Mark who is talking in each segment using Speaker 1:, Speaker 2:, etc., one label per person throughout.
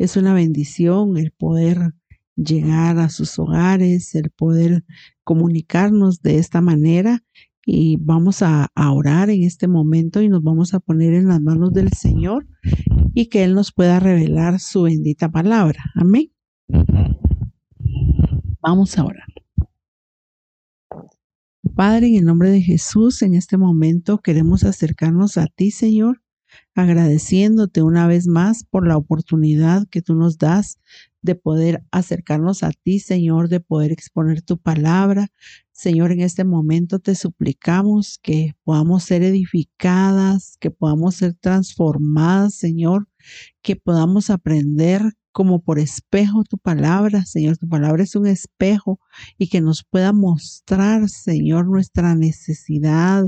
Speaker 1: Es una bendición el poder llegar a sus hogares, el poder comunicarnos de esta manera y vamos a, orar en este momento y nos vamos a poner en las manos del Señor y que Él nos pueda revelar su bendita palabra. Amén. Vamos a orar. Padre, en el nombre de Jesús, en este momento queremos acercarnos a ti, Señor, agradeciéndote una vez más por la oportunidad que tú nos das de poder acercarnos a ti, Señor, de poder exponer tu palabra. Señor, en este momento te suplicamos que podamos ser edificadas, que podamos ser transformadas, Señor, que podamos aprender como por espejo tu palabra, Señor. Tu palabra es un espejo y que nos pueda mostrar, Señor, nuestra necesidad,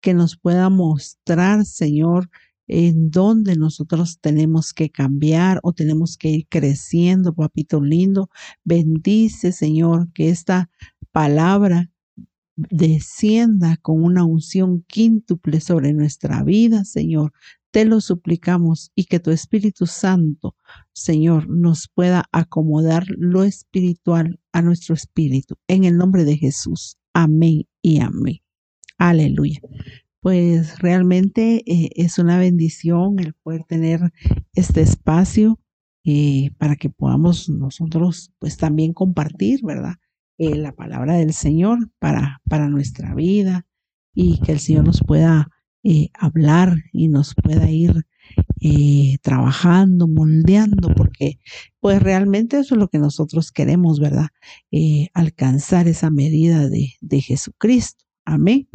Speaker 1: que nos pueda mostrar, Señor, en dónde nosotros tenemos que cambiar o tenemos que ir creciendo, papito lindo. Bendice, Señor, que esta palabra descienda con una unción quíntuple sobre nuestra vida, Señor. Te lo suplicamos y que tu Espíritu Santo, Señor, nos pueda acomodar lo espiritual a nuestro espíritu. En el nombre de Jesús. Amén y amén. Aleluya pues realmente eh, es una bendición el poder tener este espacio eh, para que podamos nosotros pues también compartir, ¿verdad? Eh, la palabra del Señor para, para nuestra vida y que el Señor nos pueda hablar y nos pueda ir trabajando, moldeando, porque pues realmente eso es lo que nosotros queremos, ¿verdad? alcanzar esa medida de, de Jesucristo. Amén.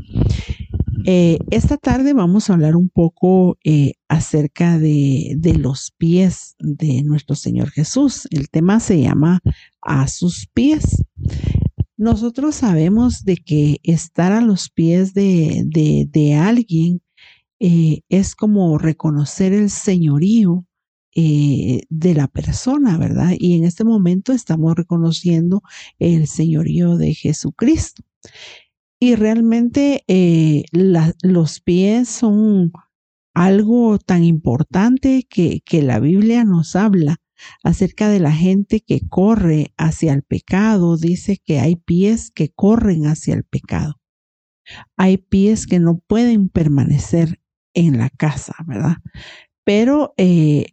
Speaker 1: Eh, esta tarde vamos a hablar un poco eh, acerca de, los pies de nuestro Señor Jesús. El tema se llama a sus pies. Nosotros sabemos de que estar a los pies de, de, de alguien eh, es como reconocer el señorío de la persona, ¿verdad? Y en este momento estamos reconociendo el señorío de Jesucristo. Y realmente eh, los pies son algo tan importante que, que la Biblia nos habla acerca de la gente que corre hacia el pecado. Dice que hay pies que corren hacia el pecado. Hay pies que no pueden permanecer en la casa, ¿verdad? Pero eh,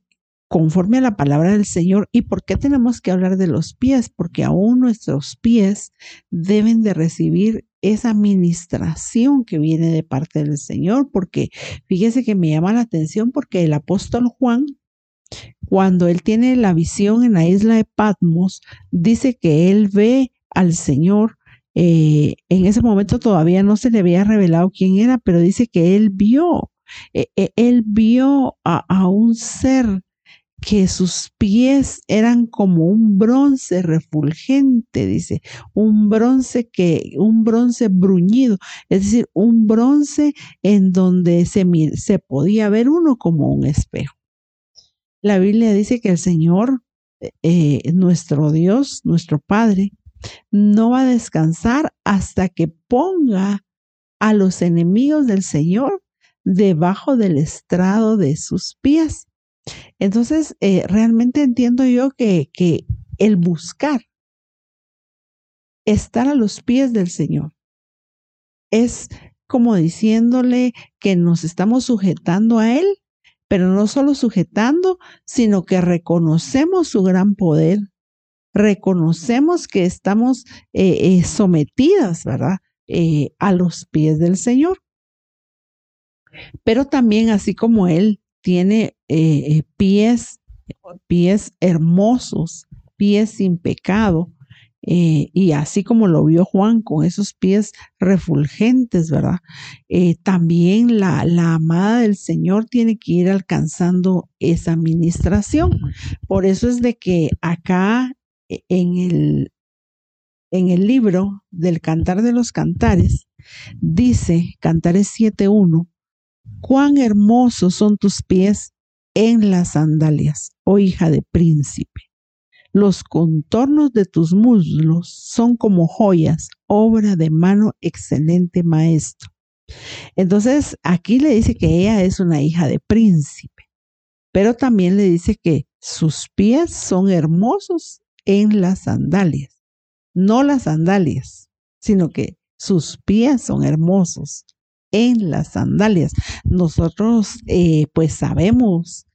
Speaker 1: conforme a la palabra del Señor. ¿Y por qué tenemos que hablar de los pies? Porque aún nuestros pies deben de recibir esa administración que viene de parte del Señor, porque fíjese que me llama la atención porque el apóstol Juan, cuando él tiene la visión en la isla de Patmos, dice que él ve al Señor. Eh, en ese momento todavía no se le había revelado quién era, pero dice que él vio, eh, eh, él vio a, a un ser que sus pies eran como un bronce refulgente, dice, un bronce que, un bronce bruñido, es decir, un bronce en donde se, se podía ver uno como un espejo. La Biblia dice que el Señor, eh, nuestro Dios, nuestro Padre, no va a descansar hasta que ponga a los enemigos del Señor debajo del estrado de sus pies. Entonces, eh, realmente entiendo yo que, que el buscar estar a los pies del Señor es como diciéndole que nos estamos sujetando a Él, pero no solo sujetando, sino que reconocemos su gran poder, reconocemos que estamos eh, eh, sometidas, ¿verdad? a los pies del Señor. Pero también así como Él tiene eh, pies, pies hermosos, pies sin pecado. Eh, y así como lo vio Juan con esos pies refulgentes, ¿verdad? Eh, también la, la, amada del Señor tiene que ir alcanzando esa administración. Por eso es de que acá en el, en el libro del Cantar de los Cantares, dice, Cantares 7.1, cuán hermosos son tus pies en las sandalias, oh hija de príncipe. Los contornos de tus muslos son como joyas, obra de mano excelente maestro. Entonces, aquí le dice que ella es una hija de príncipe. pero también le dice que sus pies son hermosos en las sandalias. No las sandalias, sino que sus pies son hermosos en las sandalias. Nosotros eh, pues sabemos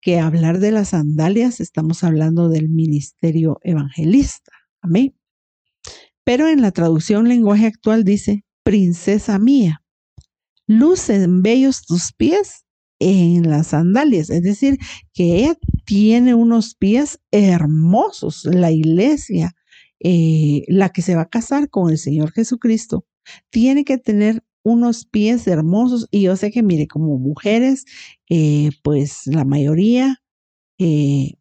Speaker 1: que hablar de las sandalias estamos hablando del ministerio evangelista. Amén. Pero en la traducción lenguaje actual dice, princesa mía, lucen bellos tus pies en las sandalias. Es decir, que ella tiene unos pies hermosos. La iglesia, eh, la que se va a casar con el Señor Jesucristo, tiene que tener unos pies hermosos. Y yo sé que, mire, como mujeres, eh, pues la mayoría, eh,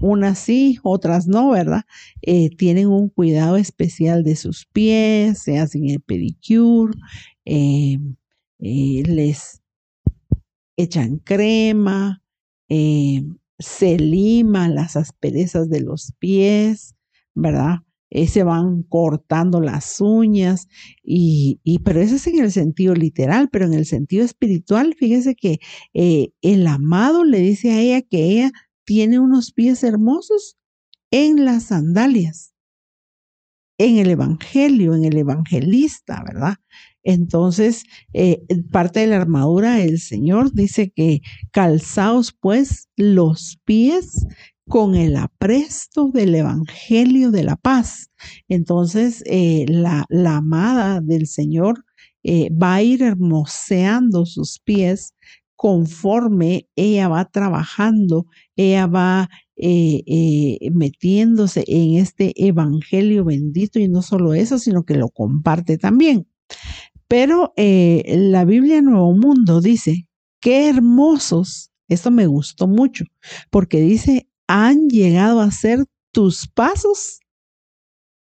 Speaker 1: unas sí, otras no, ¿verdad? Eh, tienen un cuidado especial de sus pies, se hacen el pedicure, les echan crema, se liman las asperezas de los pies, ¿verdad? Eh, se van cortando las uñas y, pero eso es en el sentido literal, pero en el sentido espiritual, fíjese que eh, el amado le dice a ella que ella tiene unos pies hermosos en las sandalias, en el Evangelio, en el evangelista, ¿verdad? Entonces, eh, parte de la armadura del Señor dice que calzaos pues los pies con el apresto del Evangelio de la paz. Entonces, eh, la, amada del Señor eh, va a ir hermoseando sus pies conforme ella va trabajando, ella va eh, metiéndose en este Evangelio bendito y no solo eso, sino que lo comparte también. Pero la Biblia Nuevo Mundo dice, qué hermosos esto me gustó mucho, porque dice, han llegado a ser tus pasos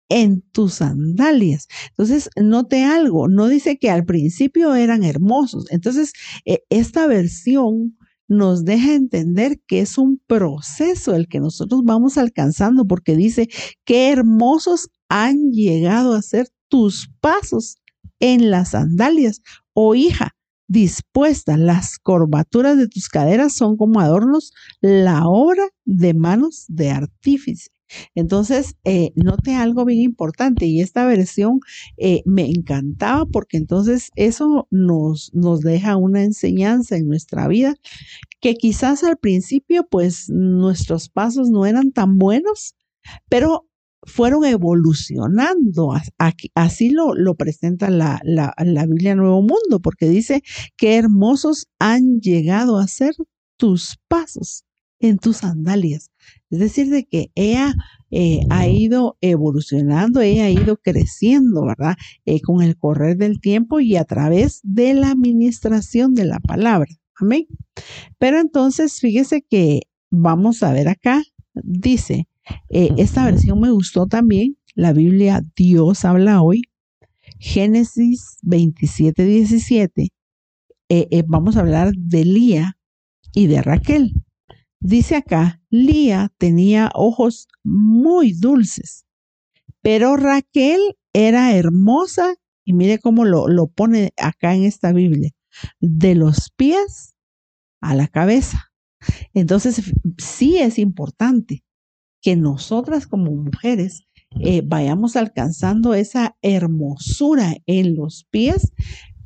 Speaker 1: en tus sandalias. Entonces, note algo, no dice que al principio eran hermosos. Entonces, e, esta versión nos deja entender que es un proceso el que nosotros vamos alcanzando, porque dice, qué hermosos han llegado a ser tus pasos en las sandalias. Oh hija, dispuesta, las corbaturas de tus caderas son como adornos, la obra de manos de artífice. Entonces, eh, note algo bien importante y esta versión eh, me encantaba porque entonces eso nos, nos deja una enseñanza en nuestra vida que quizás al principio pues nuestros pasos no eran tan buenos, pero fueron evolucionando. Así lo, lo presenta la, la, Biblia Nuevo Mundo, porque dice que hermosos han llegado a ser tus pasos en tus sandalias. Es decir, de que ella eh, ha ido evolucionando, ella ha ido creciendo, ¿verdad? Eh, con el correr del tiempo y a través de la administración de la palabra. Amén. Pero entonces, fíjese que vamos a ver acá, dice, eh, esta versión me gustó también. La Biblia Dios habla hoy. Génesis 27, 17. Eh, eh, vamos a hablar de Lía y de Raquel. Dice acá, Lía tenía ojos muy dulces, pero Raquel era hermosa, y mire cómo lo, lo pone acá en esta Biblia, de los pies a la cabeza. Entonces, sí es importante que nosotras como mujeres eh, vayamos alcanzando esa hermosura en los pies,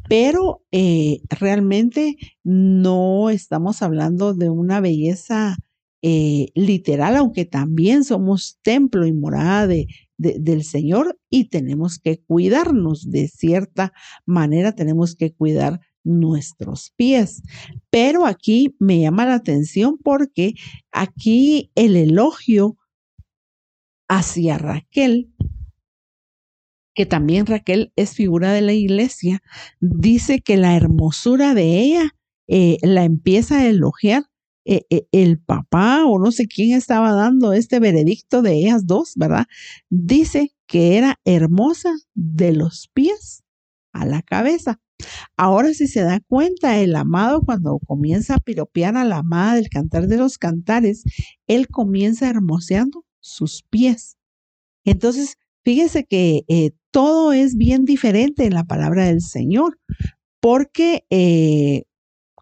Speaker 1: pero eh, realmente no estamos hablando de una belleza eh, literal, aunque también somos templo y morada del Señor y tenemos que cuidarnos de cierta manera, tenemos que cuidar nuestros pies. Pero aquí me llama la atención porque aquí el elogio hacia Raquel, que también Raquel es figura de la iglesia, dice que la hermosura de ella eh, la empieza a elogiar eh, eh, el papá o no sé quién estaba dando este veredicto de ellas dos, ¿verdad? Dice que era hermosa de los pies a la cabeza. Ahora si se da cuenta, el amado cuando comienza a piropear a la amada del cantar de los cantares, él comienza hermoseando sus pies. Entonces, fíjese que eh, todo es bien diferente en la palabra del Señor, porque eh,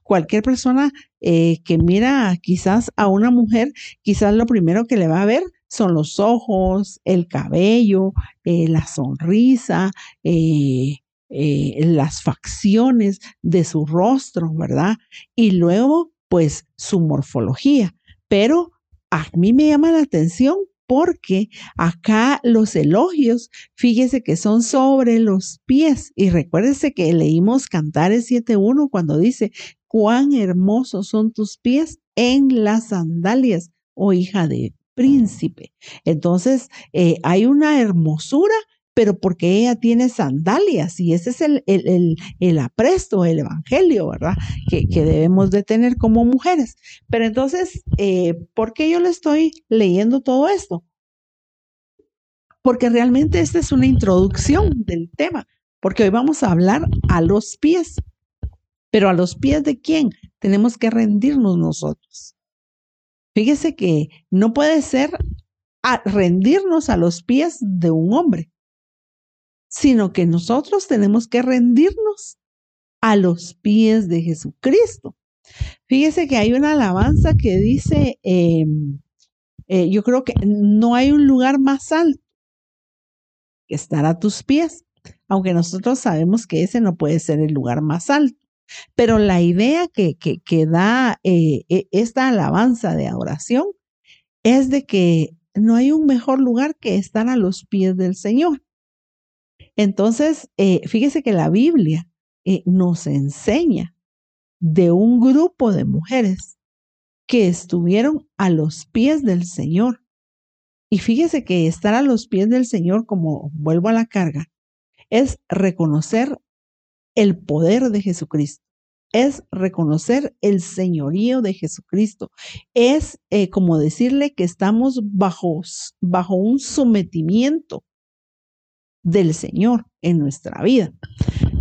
Speaker 1: cualquier persona eh, que mira quizás a una mujer, quizás lo primero que le va a ver son los ojos, el cabello, la sonrisa, las facciones de su rostro, ¿verdad? Y luego, pues, su morfología. Pero a mí me llama la atención porque acá los elogios, fíjese que son sobre los pies. Y recuérdese que leímos Cantares 7.1 cuando dice, cuán hermosos son tus pies en las sandalias, oh hija de príncipe. Entonces, eh, hay una hermosura pero porque ella tiene sandalias y ese es el, el, el, apresto, el evangelio, ¿verdad? Que, debemos de tener como mujeres. Pero entonces, eh, ¿por qué yo le estoy leyendo todo esto? Porque realmente esta es una introducción del tema, porque hoy vamos a hablar a los pies. Pero a los pies de quién tenemos que rendirnos nosotros. Fíjese que no puede ser rendirnos a los pies de un hombre sino que nosotros tenemos que rendirnos a los pies de Jesucristo. Fíjese que hay una alabanza que dice, em, eh, yo creo que no hay un lugar más alto que estar a tus pies, aunque nosotros sabemos que ese no puede ser el lugar más alto. Pero la idea que, que, da eh, e, esta alabanza de adoración es de que no hay un mejor lugar que estar a los pies del Señor. Entonces, eh, fíjese que la Biblia eh, nos enseña de un grupo de mujeres que estuvieron a los pies del Señor. Y fíjese que estar a los pies del Señor, como vuelvo a la carga, es reconocer el poder de Jesucristo, es reconocer el señorío de Jesucristo, es eh, como decirle que estamos bajo, bajo un sometimiento del Señor en nuestra vida.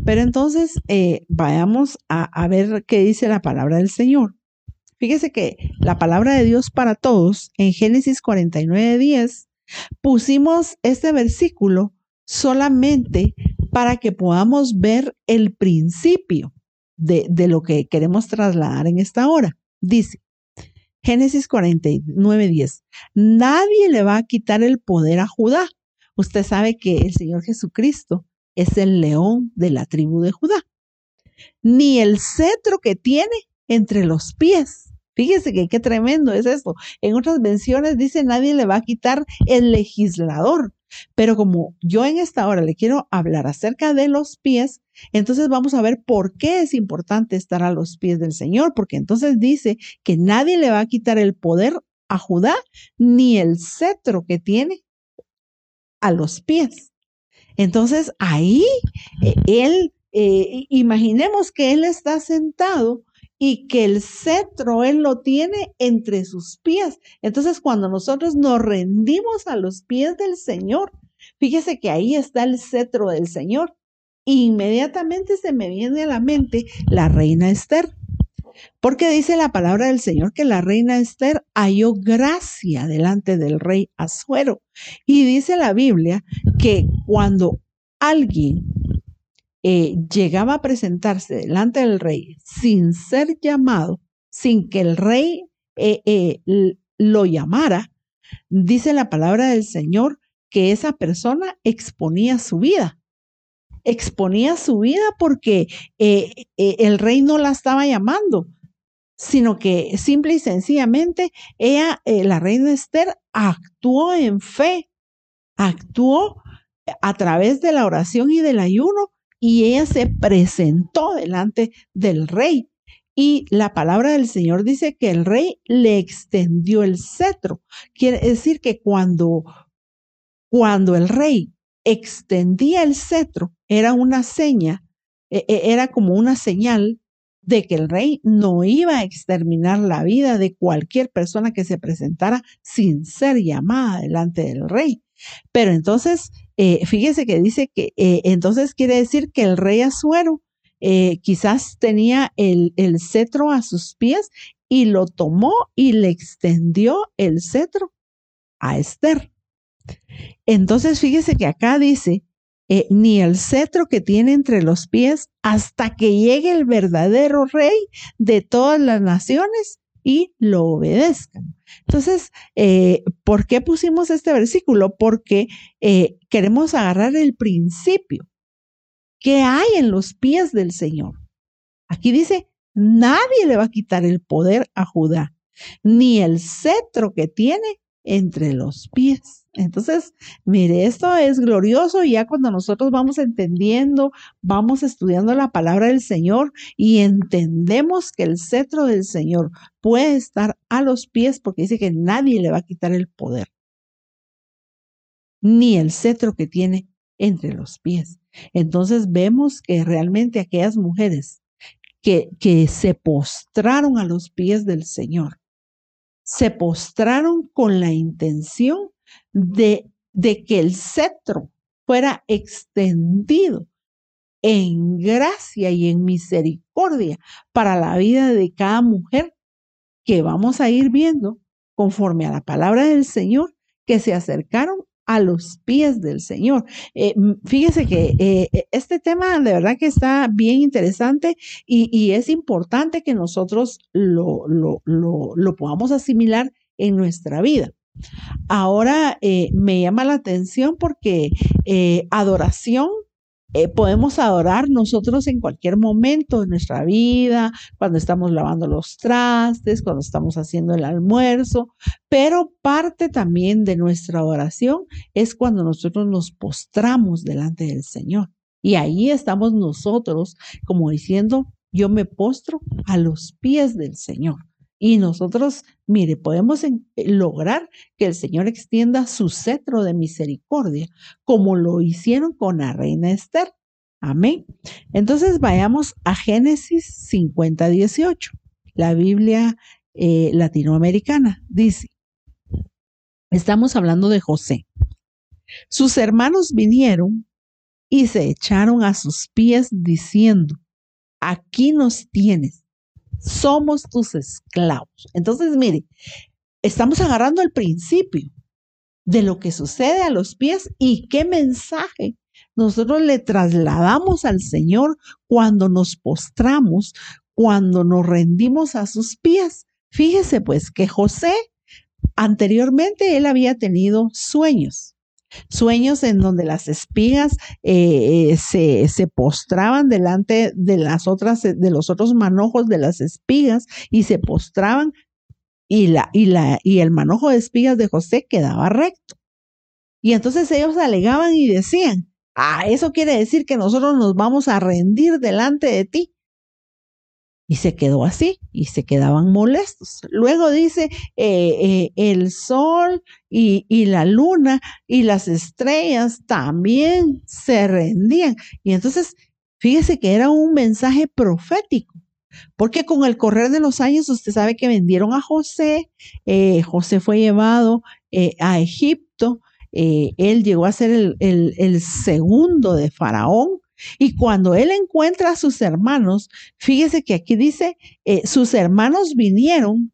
Speaker 1: Pero entonces eh, vayamos a, ver qué dice la palabra del Señor. Fíjese que la palabra de Dios para todos en Génesis 49, 10, pusimos este versículo solamente para que podamos ver el principio de, de lo que queremos trasladar en esta hora. Dice, Génesis 49, 10, nadie le va a quitar el poder a Judá Usted sabe que el Señor Jesucristo es el león de la tribu de Judá. Ni el cetro que tiene entre los pies. Fíjese que qué tremendo es esto. En otras menciones dice nadie le va a quitar el legislador. Pero como yo en esta hora le quiero hablar acerca de los pies, entonces vamos a ver por qué es importante estar a los pies del Señor, porque entonces dice que nadie le va a quitar el poder a Judá ni el cetro que tiene a los pies. Entonces ahí eh, él, eh, imaginemos que él está sentado y que el cetro él lo tiene entre sus pies. Entonces cuando nosotros nos rendimos a los pies del Señor, fíjese que ahí está el cetro del Señor. Inmediatamente se me viene a la mente la reina Esther. Porque dice la palabra del Señor que la reina Esther halló gracia delante del rey Azuero. Y dice la Biblia que cuando alguien eh, llegaba a presentarse delante del rey sin ser llamado, sin que el rey eh, eh, lo llamara, dice la palabra del Señor que esa persona exponía su vida exponía su vida porque eh, eh, el rey no la estaba llamando, sino que simple y sencillamente ella, eh, la reina Esther, actuó en fe, actuó a través de la oración y del ayuno y ella se presentó delante del rey. Y la palabra del Señor dice que el rey le extendió el cetro. Quiere decir que cuando, cuando el rey extendía el cetro, era una seña, e, e, era como una señal de que el rey no iba a exterminar la vida de cualquier persona que se presentara sin ser llamada delante del rey. Pero entonces, eh, fíjese que dice que eh, entonces quiere decir que el rey Azuero eh, quizás tenía el, el cetro a sus pies y lo tomó y le extendió el cetro a Esther. Entonces, fíjese que acá dice eh, ni el cetro que tiene entre los pies hasta que llegue el verdadero rey de todas las naciones y lo obedezcan. Entonces, eh, ¿por qué pusimos este versículo? Porque eh, queremos agarrar el principio que hay en los pies del Señor. Aquí dice, nadie le va a quitar el poder a Judá, ni el cetro que tiene entre los pies. Entonces, mire, esto es glorioso ya cuando nosotros vamos entendiendo, vamos estudiando la palabra del Señor y entendemos que el cetro del Señor puede estar a los pies porque dice que nadie le va a quitar el poder, ni el cetro que tiene entre los pies. Entonces vemos que realmente aquellas mujeres que, que se postraron a los pies del Señor, se postraron con la intención de, de que el cetro fuera extendido en gracia y en misericordia para la vida de cada mujer que vamos a ir viendo conforme a la palabra del Señor que se acercaron a los pies del Señor. Eh, fíjese que eh, e, este tema de verdad que está bien interesante y, es importante que nosotros lo, lo, lo podamos asimilar en nuestra vida. Ahora eh, me llama la atención porque adoración eh, podemos adorar nosotros en cualquier momento de nuestra vida, cuando estamos lavando los trastes, cuando estamos haciendo el almuerzo, pero parte también de nuestra adoración es cuando nosotros nos postramos delante del Señor. Y ahí estamos nosotros como diciendo, yo me postro a los pies del Señor. Y nosotros, mire, podemos eh, lograr que el Señor extienda su cetro de misericordia, como lo hicieron con la reina Esther. Amén. Entonces vayamos a Génesis 50, 18. La Biblia eh, latinoamericana dice, estamos hablando de José. Sus hermanos vinieron y se echaron a sus pies diciendo, aquí nos tienes somos tus esclavos. Entonces, mire, estamos agarrando el principio de lo que sucede a los pies y qué mensaje nosotros le trasladamos al Señor cuando nos postramos, cuando nos rendimos a sus pies. Fíjese pues que José anteriormente él había tenido sueños sueños en donde las espigas eh, eh, se, se, postraban delante de las otras, de los otros manojos de las espigas y se postraban y, la, y, la, y el manojo de espigas de José quedaba recto. Y entonces ellos alegaban y decían, ah, eso quiere decir que nosotros nos vamos a rendir delante de ti. Y se quedó así y se quedaban molestos. Luego dice, eh, eh, el sol y, y, la luna y las estrellas también se rendían. Y entonces, fíjese que era un mensaje profético. Porque con el correr de los años, usted sabe que vendieron a José, eh, José fue llevado a Egipto, él llegó a ser el, el, el segundo de Faraón, y cuando él encuentra a sus hermanos, fíjese que aquí dice, eh, sus hermanos vinieron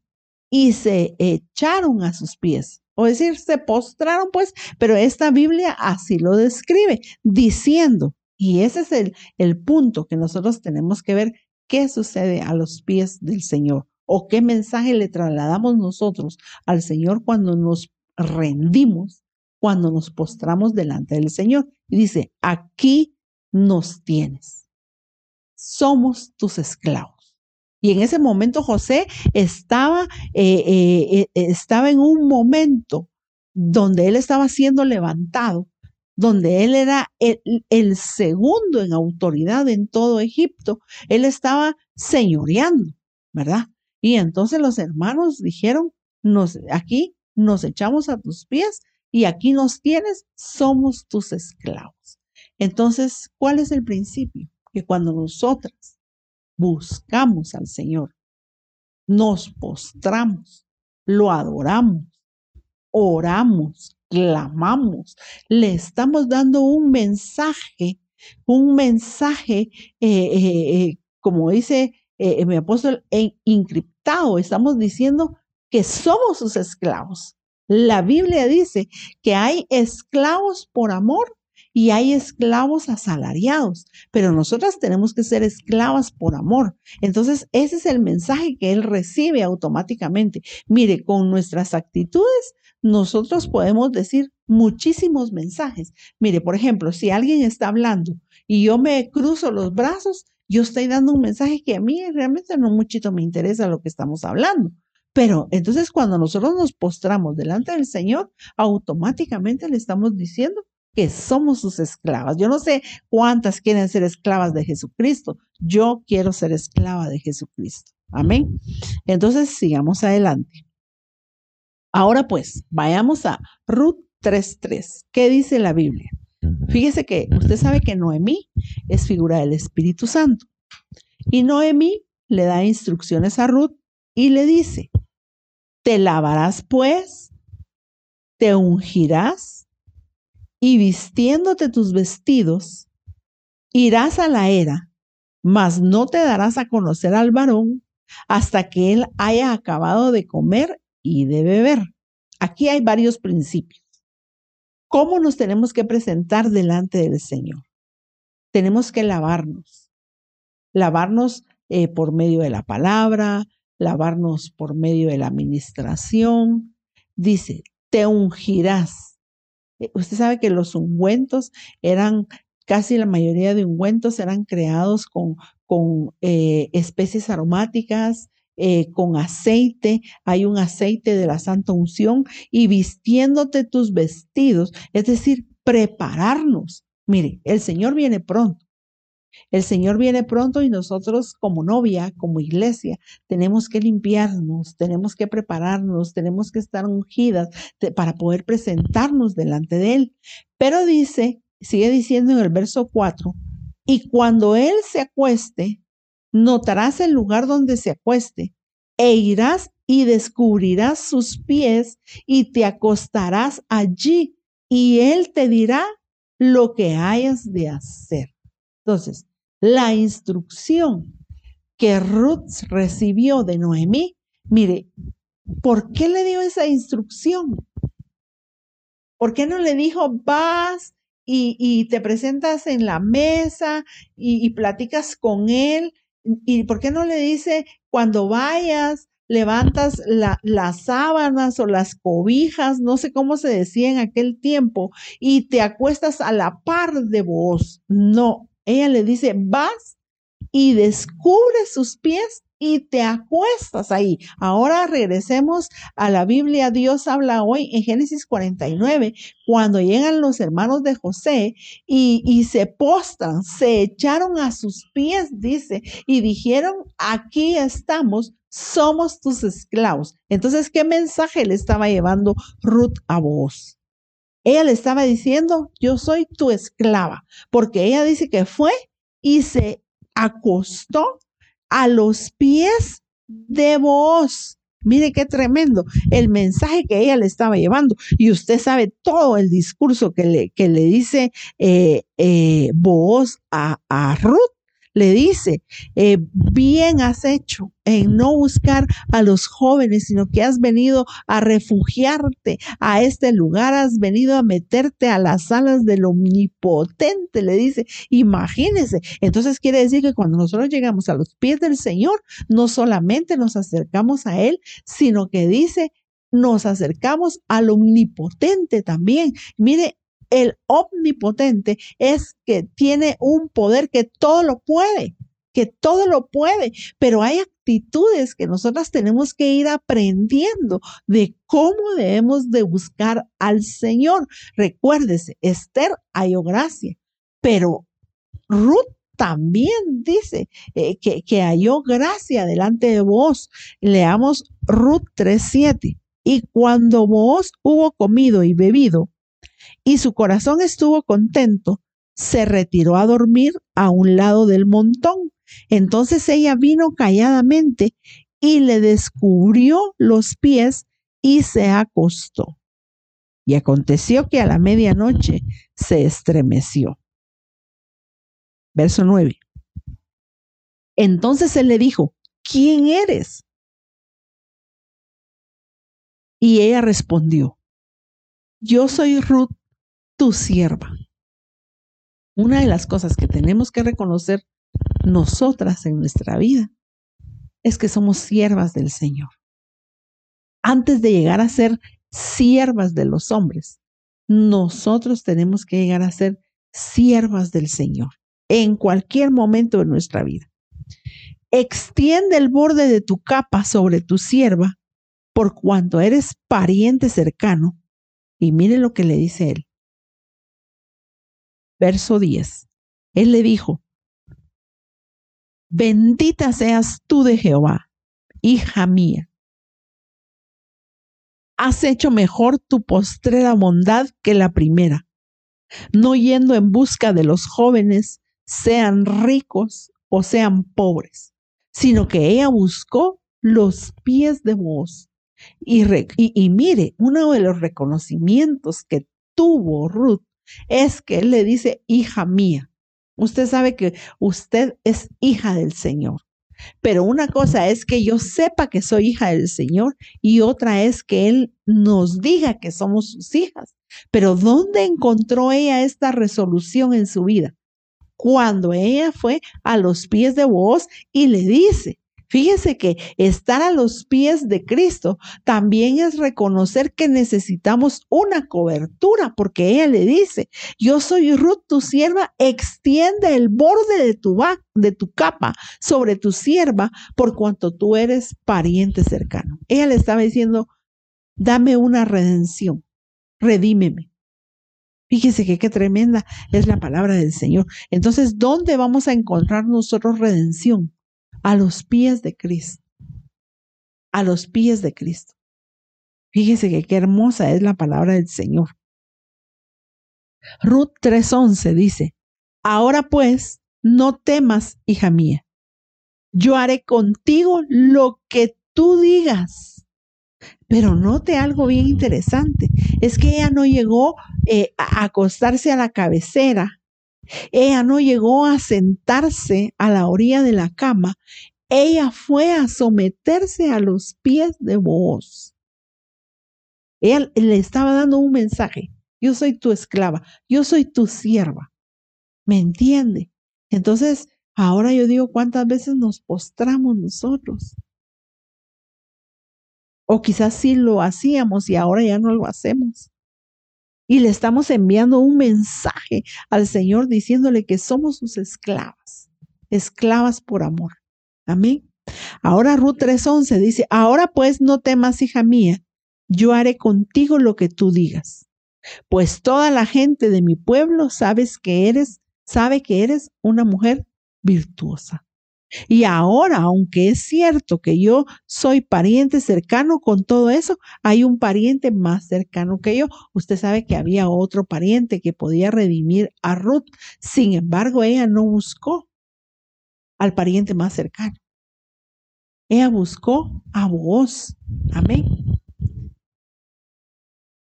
Speaker 1: y se echaron a sus pies. O decir, se postraron pues, pero esta Biblia así lo describe, diciendo, y ese es el, el punto que nosotros tenemos que ver, qué sucede a los pies del Señor o qué mensaje le trasladamos nosotros al Señor cuando nos rendimos, cuando nos postramos delante del Señor. Y dice, aquí nos tienes. Somos tus esclavos. Y en ese momento José estaba, eh, eh, eh, estaba en un momento donde él estaba siendo levantado, donde él era el, el, segundo en autoridad en todo Egipto. Él estaba señoreando, ¿verdad? Y entonces los hermanos dijeron, nos, aquí nos echamos a tus pies y aquí nos tienes, somos tus esclavos. Entonces, ¿cuál es el principio? Que cuando nosotras buscamos al Señor, nos postramos, lo adoramos, oramos, clamamos, le estamos dando un mensaje, un mensaje, eh, eh, eh, como dice mi apóstol, encriptado. Estamos diciendo que somos sus esclavos. La Biblia dice que hay esclavos por amor y hay esclavos asalariados, pero nosotras tenemos que ser esclavas por amor. Entonces, ese es el mensaje que él recibe automáticamente. Mire, con nuestras actitudes, nosotros podemos decir muchísimos mensajes. Mire, por ejemplo, si alguien está hablando y yo me cruzo los brazos, yo estoy dando un mensaje que a mí realmente no muchito me interesa lo que estamos hablando. Pero entonces cuando nosotros nos postramos delante del Señor, automáticamente le estamos diciendo que somos sus esclavas. Yo no sé cuántas quieren ser esclavas de Jesucristo. Yo quiero ser esclava de Jesucristo. Amén. Entonces sigamos adelante. Ahora pues, vayamos a Ruth 3.3. ¿Qué dice la Biblia? Fíjese que usted sabe que Noemí es figura del Espíritu Santo. Y Noemí le da instrucciones a Ruth y le dice, te lavarás pues, te ungirás y vistiéndote tus vestidos, irás a la era, mas no te darás a conocer al varón hasta que él haya acabado de comer y de beber. Aquí hay varios principios. ¿Cómo nos tenemos que presentar delante del Señor? Tenemos que lavarnos. Lavarnos eh, por medio de la palabra, lavarnos por medio de la administración. Dice, te ungirás. Eh, usted sabe que los ungüentos eran, casi la mayoría de ungüentos eran creados con, con eh, especies aromáticas, eh, con aceite, hay un aceite de la santa unción y vistiéndote tus vestidos, es decir, prepararnos. Mire, el Señor viene pronto. El Señor viene pronto y nosotros como novia, como iglesia, tenemos que limpiarnos, tenemos que prepararnos, tenemos que estar ungidas para poder presentarnos delante de Él. Pero dice, sigue diciendo en el verso 4, y cuando Él se acueste, notarás el lugar donde se acueste e irás y descubrirás sus pies y te acostarás allí y Él te dirá lo que hayas de hacer. Entonces, la instrucción que Ruth recibió de Noemí, mire, ¿por qué le dio esa instrucción? ¿Por qué no le dijo, vas y, te presentas en la mesa y, y platicas con él? ¿Y por qué no le dice, cuando vayas, levantas las sábanas o las cobijas, no sé cómo se decía en aquel tiempo, y te acuestas a la par de vos? No, ella le dice, vas y descubres sus pies y te acuestas ahí. Ahora regresemos a la Biblia. Dios habla hoy en Génesis 49, cuando llegan los hermanos de José y, se postran, se echaron a sus pies, dice, y dijeron, aquí estamos, somos tus esclavos. Entonces, ¿qué mensaje le estaba llevando Ruth a vos? Ella le estaba diciendo, yo soy tu esclava, porque ella dice que fue y se acostó a los pies de vos. Mire qué tremendo el mensaje que ella le estaba llevando. Y usted sabe todo el discurso que le, que le dice eh, eh, vos a, a Ruth le dice, eh, bien has hecho en no buscar a los jóvenes, sino que has venido a refugiarte a este lugar, has venido a meterte a las alas del omnipotente, le dice, imagínese. Entonces quiere decir que cuando nosotros llegamos a los pies del Señor, no solamente nos acercamos a Él, sino que dice, nos acercamos al omnipotente también. Mire, el omnipotente es que tiene un poder que todo lo puede, que todo lo puede, pero hay actitudes que nosotras tenemos que ir aprendiendo de cómo debemos de buscar al Señor. Recuérdese, Esther halló gracia, pero Ruth también dice eh, que, que halló gracia delante de vos. Leamos Ruth 3.7. Y cuando vos hubo comido y bebido, y su corazón estuvo contento, se retiró a dormir a un lado del montón. Entonces ella vino calladamente y le descubrió los pies y se acostó. Y aconteció que a la medianoche se estremeció. Verso 9. Entonces él le dijo, ¿quién eres? Y ella respondió, yo soy Ruth tu sierva. una de las cosas que tenemos que reconocer nosotras en nuestra vida es que somos siervas del Señor. Antes de llegar a ser siervas de los hombres, nosotros tenemos que llegar a ser siervas del Señor en cualquier momento de nuestra vida. Extiende el borde de tu capa sobre tu sierva por cuanto eres pariente cercano. Y mire lo que le dice él. Verso 10. Él le dijo, bendita seas tú de Jehová, hija mía. Has hecho mejor tu postrera bondad que la primera, no yendo en busca de los jóvenes, sean ricos o sean pobres, sino que ella buscó los pies de vos. Y, mire, uno de los reconocimientos que tuvo Ruth es que él le dice, hija mía. Usted sabe que usted es hija del Señor. Pero una cosa es que yo sepa que soy hija del Señor y otra es que Él nos diga que somos sus hijas. Pero ¿dónde encontró ella esta resolución en su vida? Cuando ella fue a los pies de vos y le dice, Fíjese que estar a los pies de Cristo también es reconocer que necesitamos una cobertura, porque ella le dice, yo soy Ruth, tu sierva, extiende el borde de tu, de tu capa sobre tu sierva por cuanto tú eres pariente cercano. Ella le estaba diciendo, dame una redención, redímeme. Fíjese que qué tremenda es la palabra del Señor. Entonces, ¿dónde vamos a encontrar nosotros redención? A los pies de Cristo. A los pies de Cristo. Fíjese que qué hermosa es la palabra del Señor. Ruth 3:11 dice, Ahora pues, no temas, hija mía. Yo haré contigo lo que tú digas. Pero note algo bien interesante. Es que ella no llegó eh, a acostarse a la cabecera ella no llegó a sentarse a la orilla de la cama. Ella fue a someterse a los pies de vos. Ella le estaba dando un mensaje. Yo soy tu esclava. Yo soy tu sierva. ¿Me entiende? Entonces, ahora yo digo, ¿cuántas veces nos postramos nosotros? O quizás sí lo hacíamos y ahora ya no lo hacemos y le estamos enviando un mensaje al Señor diciéndole que somos sus esclavas, esclavas por amor. Amén. Ahora Ruth 3:11 dice, ahora pues no temas, hija mía, yo haré contigo lo que tú digas, pues toda la gente de mi pueblo sabes que eres, sabe que eres una mujer virtuosa. Y ahora, aunque es cierto que yo soy pariente cercano con todo eso, hay un pariente más cercano que yo. Usted sabe que había otro pariente que podía redimir a Ruth. Sin embargo, ella no buscó al pariente más cercano. Ella buscó a vos. Amén.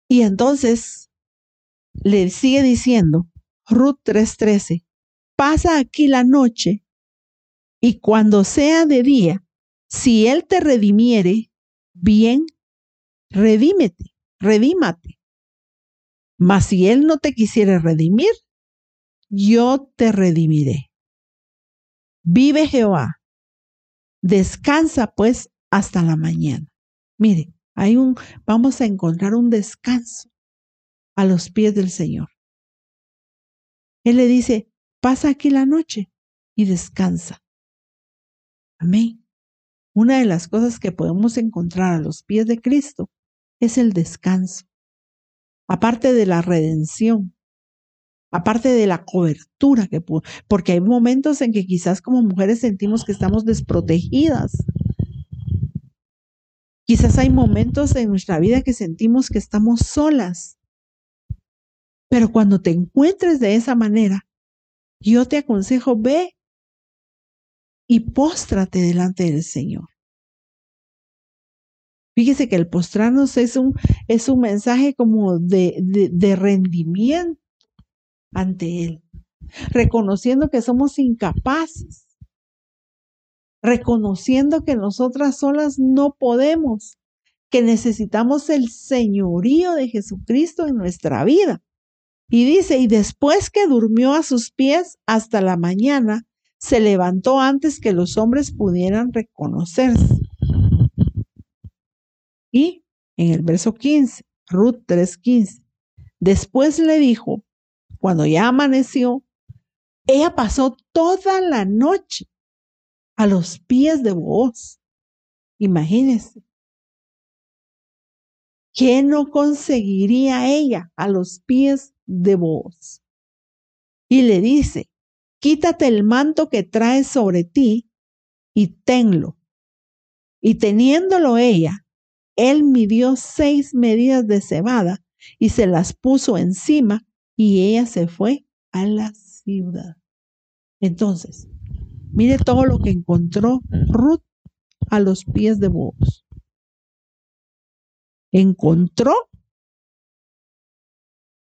Speaker 1: Y entonces le sigue diciendo, Ruth 3:13, pasa aquí la noche y cuando sea de día, si Él te redimiere, bien, redímete, redímate. Mas si Él no te quisiere redimir, yo te redimiré. Vive Jehová. Descansa pues hasta la mañana. Mire, hay un, vamos a encontrar un descanso a los pies del Señor. Él le dice, pasa aquí la noche y descansa. Amén. Una de las cosas que podemos encontrar a los pies de Cristo es el descanso. Aparte de la redención, aparte de la cobertura que porque hay momentos en que quizás como mujeres sentimos que estamos desprotegidas. Quizás hay momentos en nuestra vida que sentimos que estamos solas. Pero cuando te encuentres de esa manera, yo te aconsejo, ve y póstrate delante del Señor. Fíjese que el postrarnos es un, es un mensaje como de, de, de rendimiento ante Él, reconociendo que somos incapaces, reconociendo que nosotras solas no podemos, que necesitamos el señorío de Jesucristo en nuestra vida, Y dice, y después que durmió a sus pies hasta la mañana, se levantó antes que los hombres pudieran reconocerse. Y en el verso 15, Ruth 3:15, después le dijo, cuando ya amaneció, ella pasó toda la noche a los pies de vos. Imagínense. ¿Qué no conseguiría ella a los pies de vos? Y le dice, quítate el manto que traes sobre ti y tenlo. Y teniéndolo ella, él midió seis medidas de cebada y se las puso encima y ella se fue a la ciudad. Entonces, mire todo lo que encontró Ruth a los pies de vos. Encontró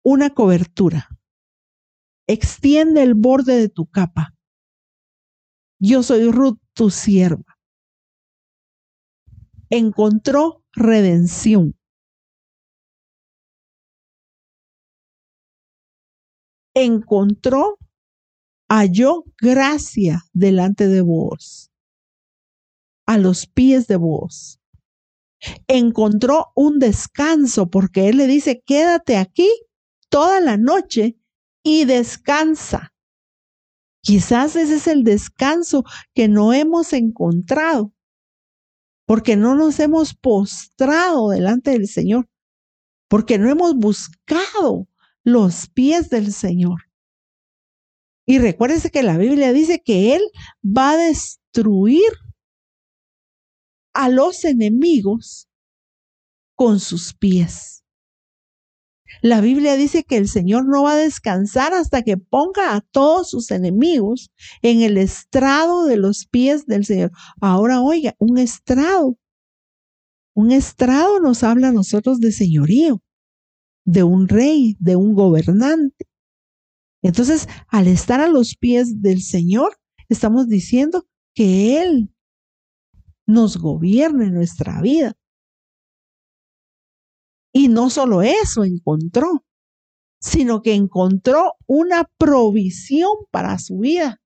Speaker 1: una cobertura. Extiende el borde de tu capa. Yo soy Ruth, tu sierva. Encontró redención. Encontró, halló gracia delante de vos, a los pies de vos. Encontró un descanso porque Él le dice, quédate aquí toda la noche y descansa. Quizás ese es el descanso que no hemos encontrado porque no nos hemos postrado delante del Señor, porque no hemos buscado los pies del Señor. Y recuérdese que la Biblia dice que Él va a destruir a los enemigos con sus pies. La Biblia dice que el Señor no va a descansar hasta que ponga a todos sus enemigos en el estrado de los pies del Señor. Ahora oiga, un estrado. Un estrado nos habla a nosotros de señorío, de un rey, de un gobernante. Entonces, al estar a los pies del Señor, estamos diciendo que Él nos gobierne nuestra vida. Y no solo eso encontró, sino que encontró una provisión para su vida.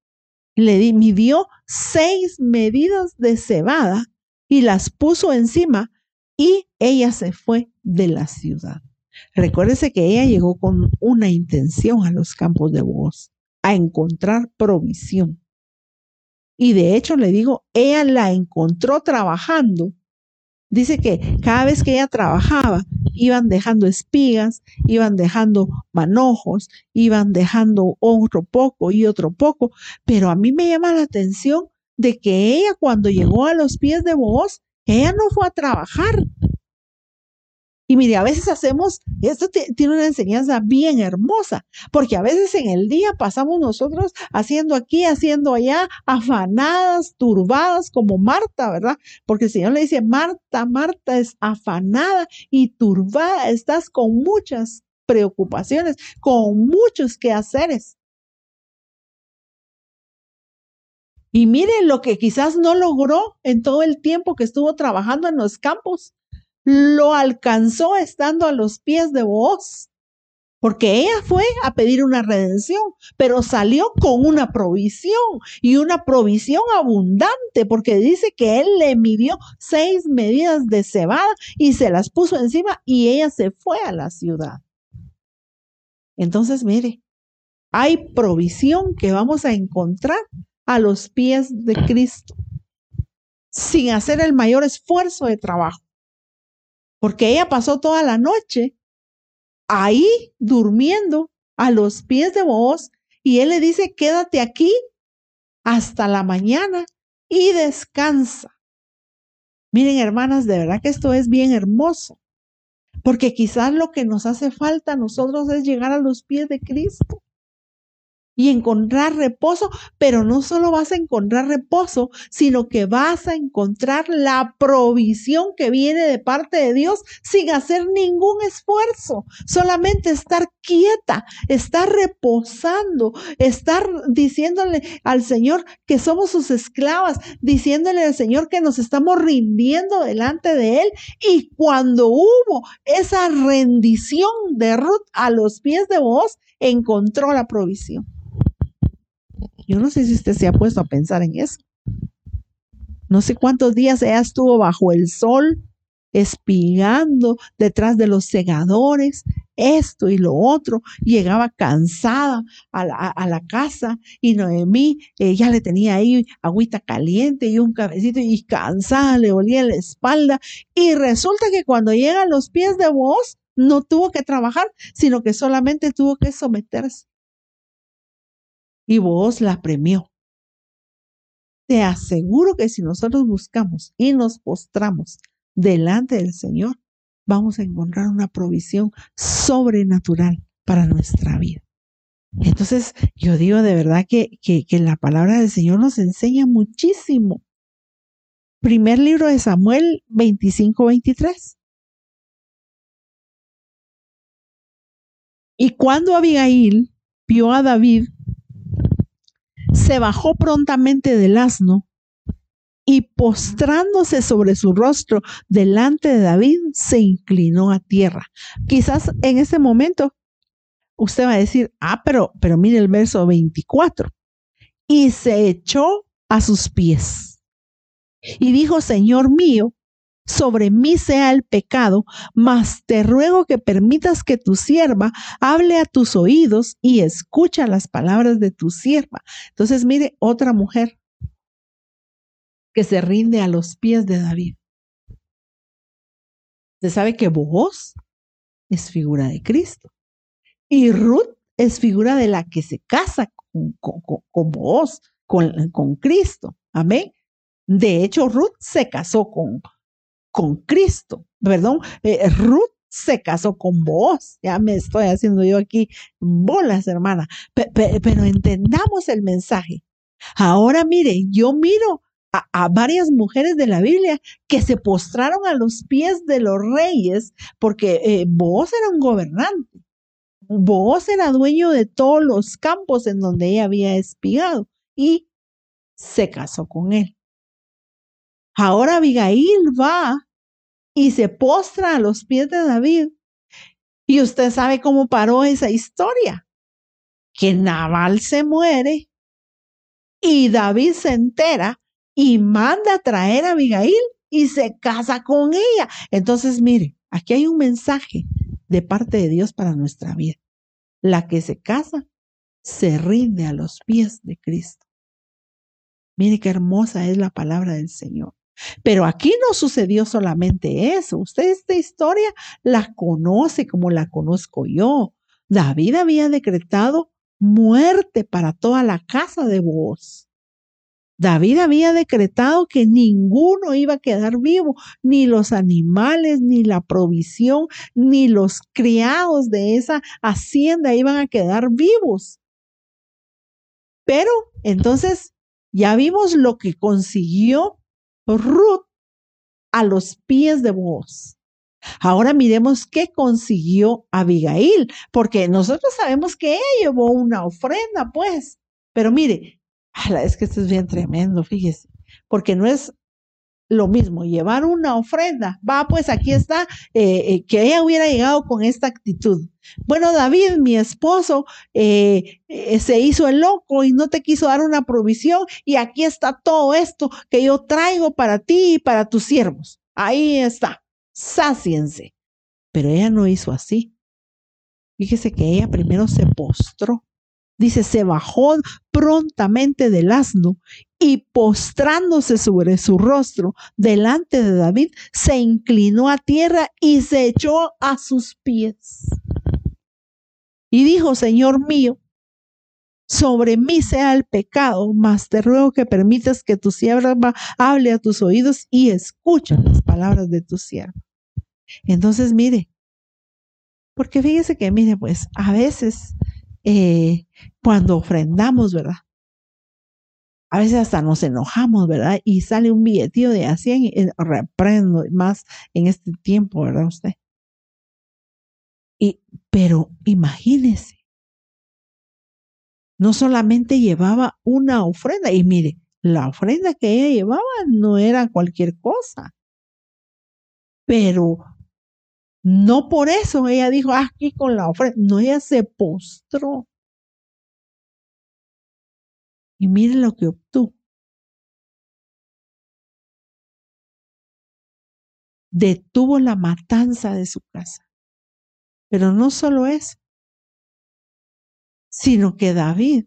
Speaker 1: Le midió seis medidas de cebada y las puso encima y ella se fue de la ciudad. Recuérdese que ella llegó con una intención a los campos de voz, a encontrar provisión. Y de hecho le digo, ella la encontró trabajando. Dice que cada vez que ella trabajaba, iban dejando espigas, iban dejando manojos, iban dejando otro poco y otro poco. Pero a mí me llama la atención de que ella cuando llegó a los pies de voz, ella no fue a trabajar, y mire, a veces hacemos, esto tiene una enseñanza bien hermosa, porque a veces en el día pasamos nosotros haciendo aquí, haciendo allá, afanadas, turbadas, como Marta, ¿verdad? Porque el Señor le dice, Marta, Marta es afanada y turbada, estás con muchas preocupaciones, con muchos quehaceres. Y mire lo que quizás no logró en todo el tiempo que estuvo trabajando en los campos lo alcanzó estando a los pies de vos, porque ella fue a pedir una redención, pero salió con una provisión y una provisión abundante, porque dice que él le midió seis medidas de cebada y se las puso encima y ella se fue a la ciudad. Entonces, mire, hay provisión que vamos a encontrar a los pies de Cristo sin hacer el mayor esfuerzo de trabajo porque ella pasó toda la noche ahí durmiendo a los pies de vos y él le dice, quédate aquí hasta la mañana y descansa. Miren, hermanas, de verdad que esto es bien hermoso, porque quizás lo que nos hace falta a nosotros es llegar a los pies de Cristo. Y encontrar reposo, pero no solo vas a encontrar reposo, sino que vas a encontrar la provisión que viene de parte de Dios sin hacer ningún esfuerzo, solamente estar quieta, estar reposando, estar diciéndole al Señor que somos sus esclavas, diciéndole al Señor que nos estamos rindiendo delante de Él. Y cuando hubo esa rendición de Ruth a los pies de vos, encontró la provisión. Yo no sé si usted se ha puesto a pensar en eso. No sé cuántos días ella estuvo bajo el sol, espigando detrás de los segadores, esto y lo otro. Llegaba cansada a la, casa y Noemí ya le tenía ahí agüita caliente y un cabecito y cansada le olía la espalda. Y resulta que cuando llega a los pies de vos, no tuvo que trabajar, sino que solamente tuvo que someterse y vos la premió. Te aseguro que si nosotros buscamos y nos postramos delante del Señor, vamos a encontrar una provisión sobrenatural para nuestra vida. Entonces, yo digo de verdad que, que, la palabra del Señor nos enseña muchísimo. Primer libro de Samuel 25-23. Y cuando Abigail vio a David se bajó prontamente del asno y postrándose sobre su rostro delante de David, se inclinó a tierra. Quizás en ese momento usted va a decir, ah, pero, pero mire el verso 24. Y se echó a sus pies. Y dijo, Señor mío, sobre mí sea el pecado, mas te ruego que permitas que tu sierva hable a tus oídos y escucha las palabras de tu sierva. Entonces, mire, otra mujer que se rinde a los pies de David. Se sabe que vos es figura de Cristo y Ruth es figura de la que se casa con, con, con, con Cristo. Amén. De hecho, Ruth se casó con, con Cristo. Perdón, eh, Ruth se casó con vos. Ya me estoy haciendo yo aquí bolas, hermana. pero entendamos el mensaje. Ahora mire, yo miro a, varias mujeres de la Biblia que se postraron a los pies de los reyes porque eh, vos era un gobernante. Vos era dueño de todos los campos en donde ella había espigado y se casó con él. Ahora Abigail va y se postra a los pies de David. Y usted sabe cómo paró esa historia. Que Naval se muere y David se entera y manda a traer a Abigail y se casa con ella. Entonces, mire, aquí hay un mensaje de parte de Dios para nuestra vida. La que se casa se rinde a los pies de Cristo. Mire qué hermosa es la palabra del Señor. Pero aquí no sucedió solamente eso. Usted esta historia la conoce como la conozco yo. David había decretado muerte para toda la casa de vos. David había decretado que ninguno iba a quedar vivo, ni los animales, ni la provisión, ni los criados de esa hacienda iban a quedar vivos. Pero entonces ya vimos lo que consiguió Ruth a los pies de vos. Ahora miremos qué consiguió Abigail, porque nosotros sabemos que ella llevó una ofrenda, pues. Pero mire, es que esto es bien tremendo, fíjese, porque no es lo mismo, llevar una ofrenda. Va, pues aquí está, eh, eh, que ella hubiera llegado con esta actitud. Bueno, David, mi esposo, eh, se hizo el loco y no te quiso dar una provisión y aquí está todo esto que yo traigo para ti y para tus siervos. Ahí está, sáciense. Pero ella no hizo así. Fíjese que ella primero se postró Dice, se bajó prontamente del asno y postrándose sobre su rostro delante de David, se inclinó a tierra y se echó a sus pies. Y dijo, Señor mío, sobre mí sea el pecado, mas te ruego que permitas que tu sierva hable a tus oídos y escucha las palabras de tu sierva. Entonces, mire, porque fíjese que, mire, pues a veces eh, cuando ofrendamos, ¿verdad? A veces hasta nos enojamos, ¿verdad? Y sale un billetío de a 100, eh, reprendo más en este tiempo, ¿verdad usted? Y, pero imagínese, no solamente llevaba una ofrenda, y mire, la ofrenda que ella llevaba no era cualquier cosa, pero no por eso ella dijo, ah, aquí con la ofrenda, no, ella se postró. Y mire lo que obtuvo. Detuvo la matanza de su casa. Pero no solo eso, sino que David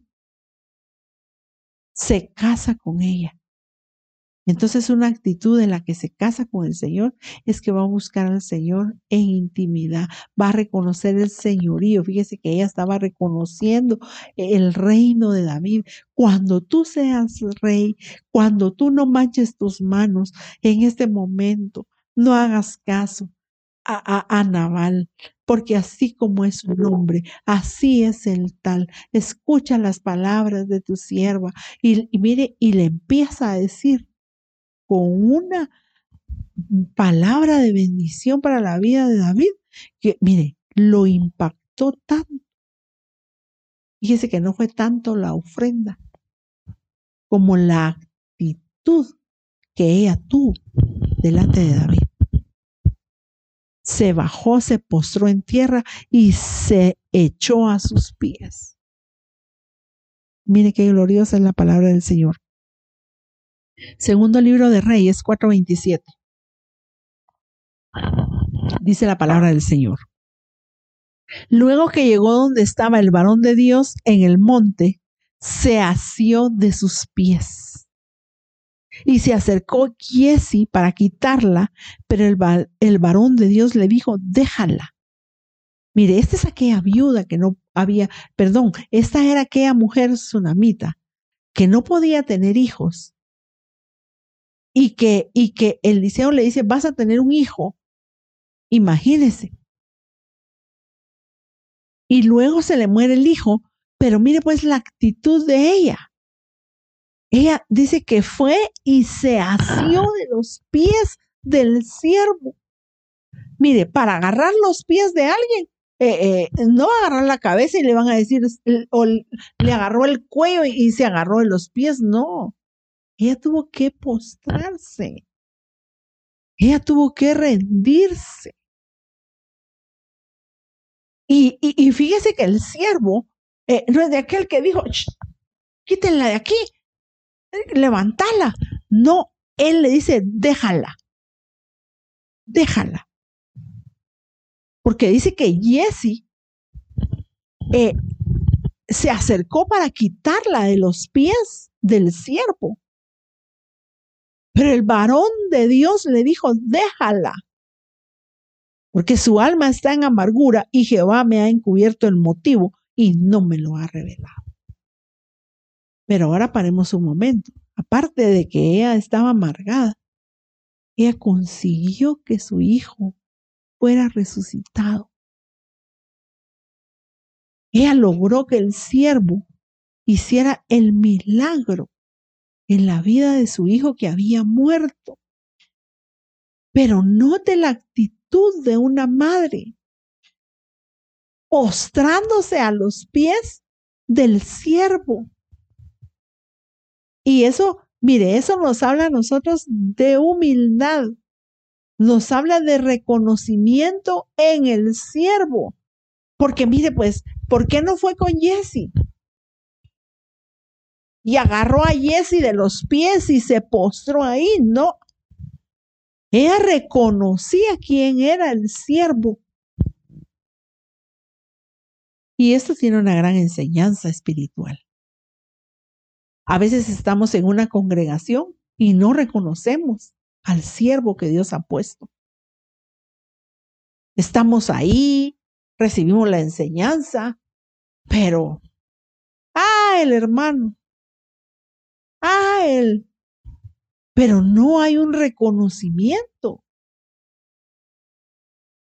Speaker 1: se casa con ella. Entonces una actitud en la que se casa con el Señor es que va a buscar al Señor en intimidad, va a reconocer el señorío. Fíjese que ella estaba reconociendo el reino de David. Cuando tú seas rey, cuando tú no manches tus manos en este momento, no hagas caso a, a, Naval, porque así como es su nombre, así es el tal. Escucha las palabras de tu sierva y, y mire, y le empieza a decir con una palabra de bendición para la vida de David, que mire, lo impactó tanto. Fíjese que no fue tanto la ofrenda como la actitud que ella tuvo delante de David se bajó, se postró en tierra y se echó a sus pies. Mire qué gloriosa es la palabra del Señor. Segundo libro de Reyes 4:27. Dice la palabra del Señor. Luego que llegó donde estaba el varón de Dios en el monte, se asió de sus pies y se acercó Giesi para quitarla, pero el, el varón de Dios le dijo, déjala. Mire, esta es aquella viuda que no había, perdón, esta era aquella mujer tsunamita que no podía tener hijos y que, y que Eliseo le dice, vas a tener un hijo. Imagínese. Y luego se le muere el hijo, pero mire pues la actitud de ella. Ella dice que fue y se asió de los pies del siervo. Mire, para agarrar los pies de alguien, eh, eh, no agarrar la cabeza y le van a decir, o le agarró el cuello y, se agarró de los pies, no. Ella tuvo que postrarse. Ella tuvo que rendirse. Y, y, fíjese que el siervo eh, no es de aquel que dijo, quítenla de aquí, levantala. No, él le dice, déjala. Déjala. Porque dice que Jesse eh, se acercó para quitarla de los pies del siervo. Pero el varón de Dios le dijo, déjala, porque su alma está en amargura y Jehová me ha encubierto el motivo y no me lo ha revelado. Pero ahora paremos un momento. Aparte de que ella estaba amargada, ella consiguió que su hijo fuera resucitado. Ella logró que el siervo hiciera el milagro en la vida de su hijo que había muerto. Pero note la actitud de una madre, postrándose a los pies del siervo. Y eso, mire, eso nos habla a nosotros de humildad. Nos habla de reconocimiento en el siervo. Porque mire, pues, ¿por qué no fue con Jesse? Y agarró a Jesse de los pies y se postró ahí. No. Ella reconocía quién era el siervo. Y esto tiene una gran enseñanza espiritual. A veces estamos en una congregación y no reconocemos al siervo que Dios ha puesto. Estamos ahí, recibimos la enseñanza, pero, ah, el hermano, ah, él, pero no hay un reconocimiento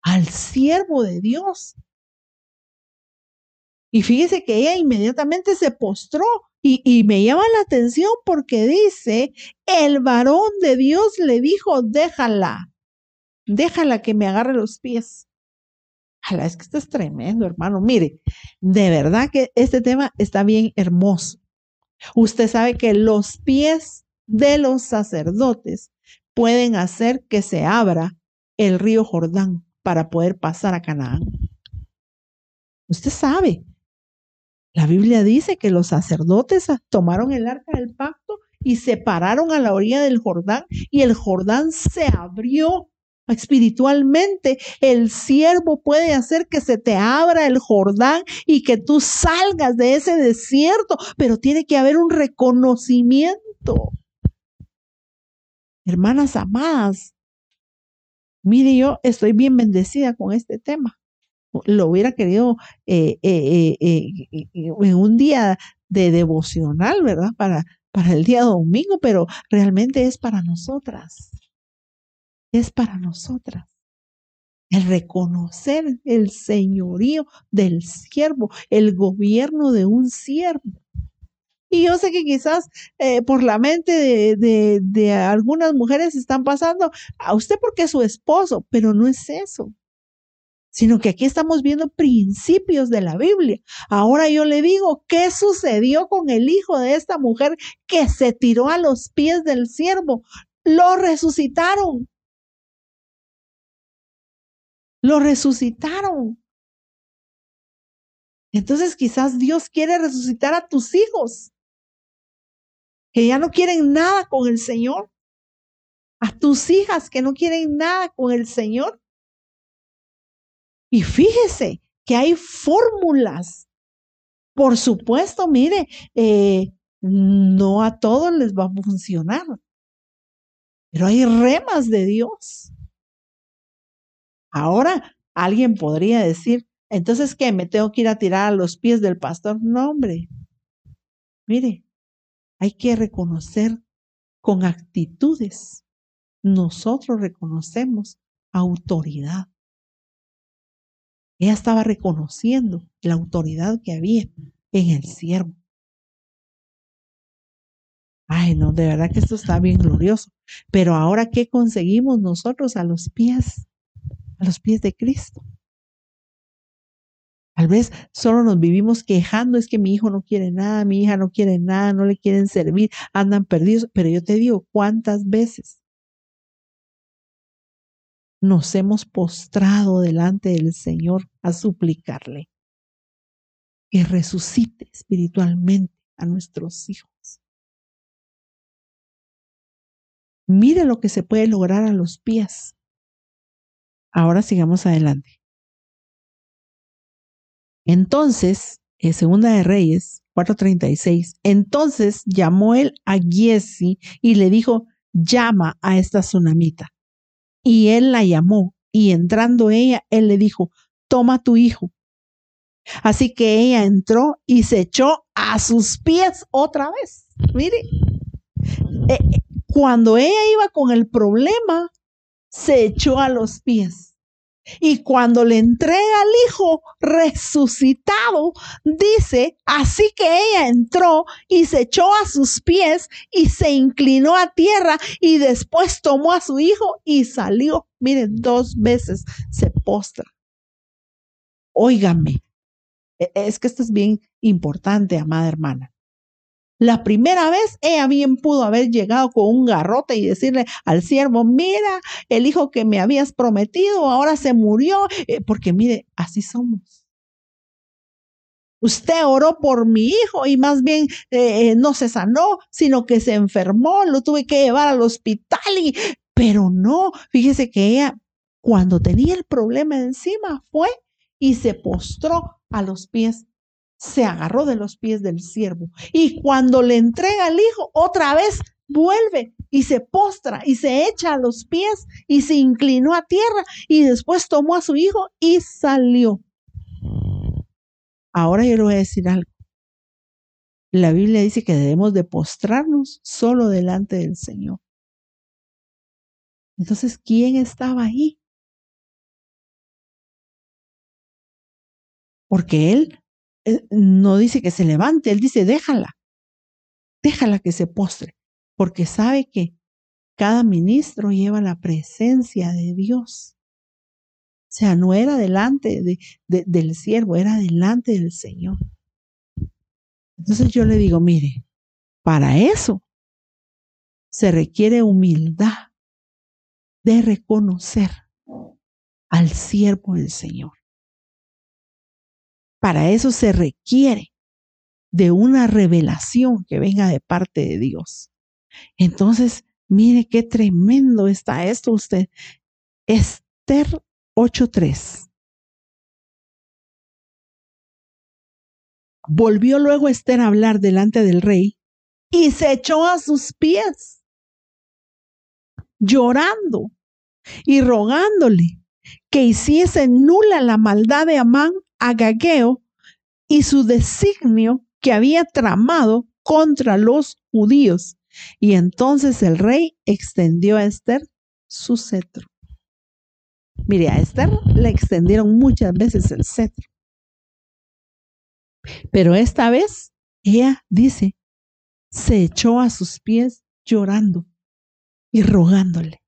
Speaker 1: al siervo de Dios. Y fíjese que ella inmediatamente se postró y, me llama la atención porque dice, el varón de Dios le dijo, déjala, déjala que me agarre los pies. Jala, es que esto es tremendo, hermano. Mire, de verdad que este tema está bien hermoso. Usted sabe que los pies de los sacerdotes pueden hacer que se abra el río Jordán para poder pasar a Canaán. Usted sabe, la Biblia dice que los sacerdotes tomaron el arca del pacto y se pararon a la orilla del Jordán y el Jordán se abrió espiritualmente. El siervo puede hacer que se te abra el Jordán y que tú salgas de ese desierto, pero tiene que haber un reconocimiento. Hermanas amadas, mire, yo estoy bien bendecida con este tema lo hubiera querido eh, eh, eh, en un día de devocional, ¿verdad? Para, para el día domingo, pero realmente es para nosotras. Es para nosotras. El reconocer el señorío del siervo, el gobierno de un siervo. Y yo sé que quizás por la mente de, de, de algunas mujeres están pasando a usted porque es su esposo, pero no es eso sino que aquí estamos viendo principios de la Biblia. Ahora yo le digo, ¿qué sucedió con el hijo de esta mujer que se tiró a los pies del siervo? Lo resucitaron. Lo resucitaron. Entonces quizás Dios quiere resucitar a tus hijos, que ya no quieren nada con el Señor. A tus hijas que no quieren nada con el Señor. Y fíjese que hay fórmulas. Por supuesto, mire, eh, no a todos les va a funcionar, pero hay remas de Dios. Ahora, alguien podría decir, entonces, ¿qué? ¿Me tengo que ir a tirar a los pies del pastor? No, hombre. Mire, hay que reconocer con actitudes. Nosotros reconocemos autoridad. Ella estaba reconociendo la autoridad que había en el siervo. Ay, no, de verdad que esto está bien glorioso. Pero ahora, ¿qué conseguimos nosotros a los pies? A los pies de Cristo. Tal vez solo nos vivimos quejando, es que mi hijo no quiere nada, mi hija no quiere nada, no le quieren servir, andan perdidos. Pero yo te digo, ¿cuántas veces nos hemos postrado delante del Señor a suplicarle que resucite espiritualmente a nuestros hijos. Mire lo que se puede lograr a los pies. Ahora sigamos adelante. Entonces, en Segunda de Reyes 4:36, entonces llamó él a Giesi y le dijo, llama a esta tsunamita. Y él la llamó, y entrando ella, él le dijo, toma tu hijo. Así que ella entró y se echó a sus pies otra vez. Mire, eh, eh, cuando ella iba con el problema, se echó a los pies. Y cuando le entrega al hijo resucitado, dice, así que ella entró y se echó a sus pies y se inclinó a tierra y después tomó a su hijo y salió. Miren, dos veces se postra. Óigame, e, es que esto es bien importante, amada hermana. La primera vez ella bien pudo haber llegado con un garrote y decirle al siervo, mira, el hijo que me habías prometido ahora se murió, eh, porque mire, así somos. Usted oró por mi hijo y más bien eh, no se sanó, sino que se enfermó, lo tuve que llevar al hospital y, pero no, fíjese que ella cuando tenía el problema encima fue y se postró a los pies se agarró de los pies del siervo. Y cuando le entrega al hijo, otra vez vuelve y se postra y se echa a los pies y se inclinó a tierra y después tomó a su hijo y salió. Ahora yo le voy a decir algo. La Biblia dice que debemos de postrarnos solo delante del Señor. Entonces, ¿quién estaba ahí? Porque Él no dice que se levante, él dice, déjala, déjala que se postre, porque sabe que cada ministro lleva la presencia de Dios. O sea, no era delante del siervo, era delante del Señor. Entonces yo le digo, mire, para eso se requiere humildad de reconocer al siervo del Señor. Para eso se requiere de una revelación que venga de parte de Dios. Entonces, mire qué tremendo está esto usted. Esther 8.3. Volvió luego Esther a hablar delante del rey y se echó a sus pies, llorando y rogándole que hiciese nula la maldad de Amán Agageo y su designio que había tramado contra los judíos. Y entonces el rey extendió a Esther su cetro. Mire, a Esther le extendieron muchas veces el cetro. Pero esta vez ella dice, se echó a sus pies llorando y rogándole.